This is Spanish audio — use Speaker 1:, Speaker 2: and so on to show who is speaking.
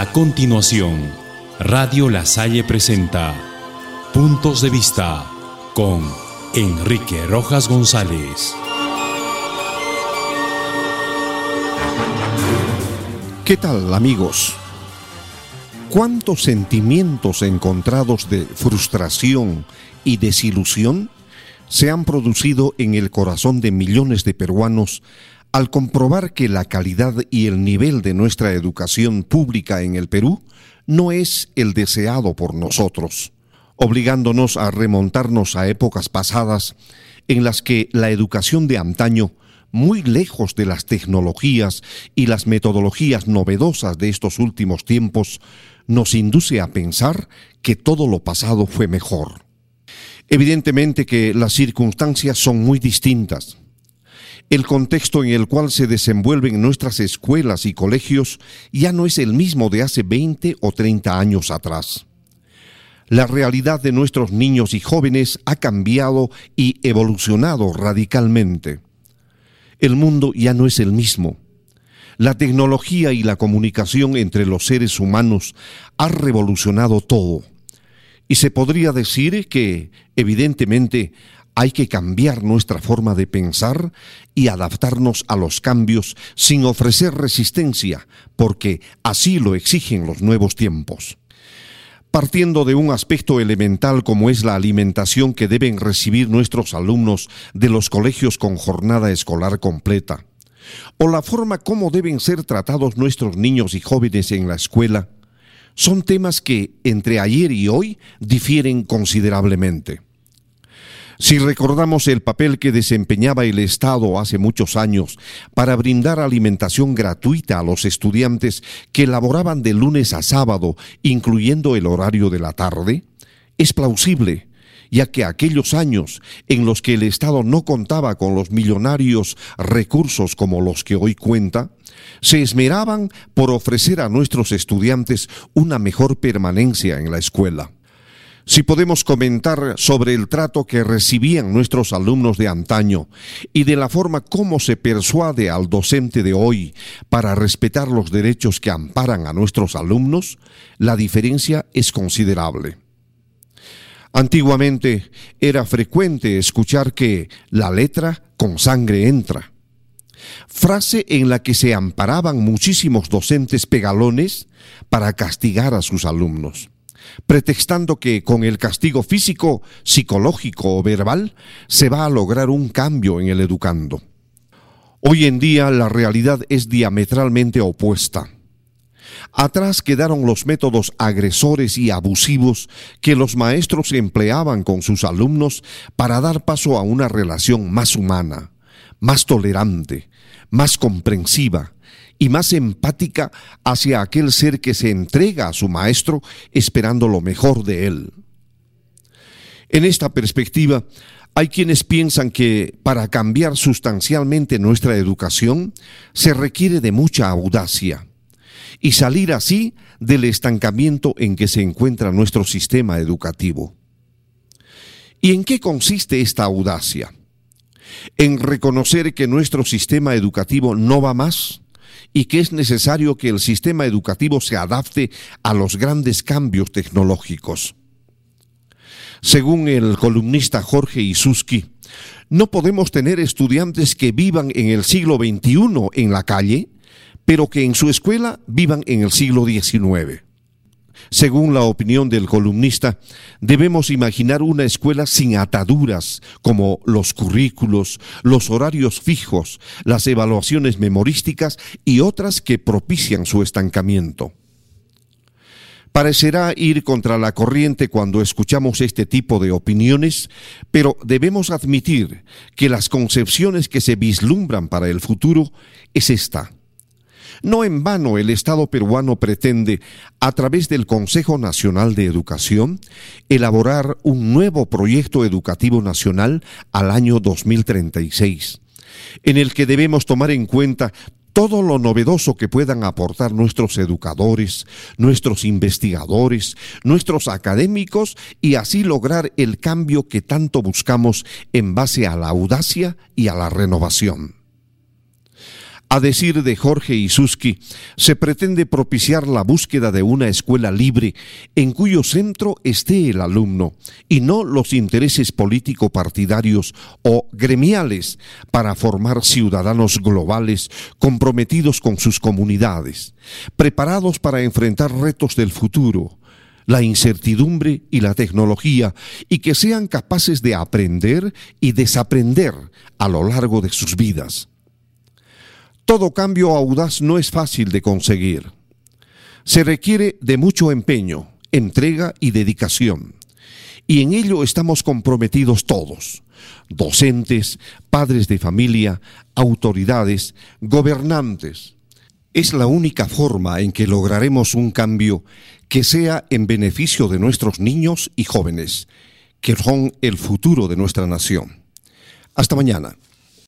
Speaker 1: A continuación, Radio La Salle presenta Puntos de Vista con Enrique Rojas González.
Speaker 2: ¿Qué tal amigos? ¿Cuántos sentimientos encontrados de frustración y desilusión se han producido en el corazón de millones de peruanos al comprobar que la calidad y el nivel de nuestra educación pública en el Perú no es el deseado por nosotros, obligándonos a remontarnos a épocas pasadas en las que la educación de antaño, muy lejos de las tecnologías y las metodologías novedosas de estos últimos tiempos, nos induce a pensar que todo lo pasado fue mejor. Evidentemente que las circunstancias son muy distintas el contexto en el cual se desenvuelven nuestras escuelas y colegios ya no es el mismo de hace 20 o 30 años atrás. La realidad de nuestros niños y jóvenes ha cambiado y evolucionado radicalmente. El mundo ya no es el mismo. La tecnología y la comunicación entre los seres humanos ha revolucionado todo. Y se podría decir que, evidentemente, hay que cambiar nuestra forma de pensar y adaptarnos a los cambios sin ofrecer resistencia, porque así lo exigen los nuevos tiempos. Partiendo de un aspecto elemental como es la alimentación que deben recibir nuestros alumnos de los colegios con jornada escolar completa, o la forma como deben ser tratados nuestros niños y jóvenes en la escuela, son temas que entre ayer y hoy difieren considerablemente. Si recordamos el papel que desempeñaba el Estado hace muchos años para brindar alimentación gratuita a los estudiantes que laboraban de lunes a sábado, incluyendo el horario de la tarde, es plausible ya que aquellos años en los que el Estado no contaba con los millonarios recursos como los que hoy cuenta, se esmeraban por ofrecer a nuestros estudiantes una mejor permanencia en la escuela. Si podemos comentar sobre el trato que recibían nuestros alumnos de antaño y de la forma como se persuade al docente de hoy para respetar los derechos que amparan a nuestros alumnos, la diferencia es considerable. Antiguamente era frecuente escuchar que la letra con sangre entra, frase en la que se amparaban muchísimos docentes pegalones para castigar a sus alumnos pretextando que con el castigo físico, psicológico o verbal se va a lograr un cambio en el educando. Hoy en día la realidad es diametralmente opuesta. Atrás quedaron los métodos agresores y abusivos que los maestros empleaban con sus alumnos para dar paso a una relación más humana, más tolerante, más comprensiva, y más empática hacia aquel ser que se entrega a su maestro esperando lo mejor de él. En esta perspectiva, hay quienes piensan que para cambiar sustancialmente nuestra educación se requiere de mucha audacia y salir así del estancamiento en que se encuentra nuestro sistema educativo. ¿Y en qué consiste esta audacia? En reconocer que nuestro sistema educativo no va más, y que es necesario que el sistema educativo se adapte a los grandes cambios tecnológicos. Según el columnista Jorge Isuski, no podemos tener estudiantes que vivan en el siglo XXI en la calle, pero que en su escuela vivan en el siglo XIX. Según la opinión del columnista, debemos imaginar una escuela sin ataduras como los currículos, los horarios fijos, las evaluaciones memorísticas y otras que propician su estancamiento. Parecerá ir contra la corriente cuando escuchamos este tipo de opiniones, pero debemos admitir que las concepciones que se vislumbran para el futuro es esta no en vano el Estado peruano pretende, a través del Consejo Nacional de Educación, elaborar un nuevo proyecto educativo nacional al año 2036, en el que debemos tomar en cuenta todo lo novedoso que puedan aportar nuestros educadores, nuestros investigadores, nuestros académicos y así lograr el cambio que tanto buscamos en base a la audacia y a la renovación. A decir de Jorge Isuski, se pretende propiciar la búsqueda de una escuela libre en cuyo centro esté el alumno y no los intereses político-partidarios o gremiales para formar ciudadanos globales comprometidos con sus comunidades, preparados para enfrentar retos del futuro, la incertidumbre y la tecnología y que sean capaces de aprender y desaprender a lo largo de sus vidas. Todo cambio audaz no es fácil de conseguir. Se requiere de mucho empeño, entrega y dedicación. Y en ello estamos comprometidos todos, docentes, padres de familia, autoridades, gobernantes. Es la única forma en que lograremos un cambio que sea en beneficio de nuestros niños y jóvenes, que son el futuro de nuestra nación. Hasta mañana.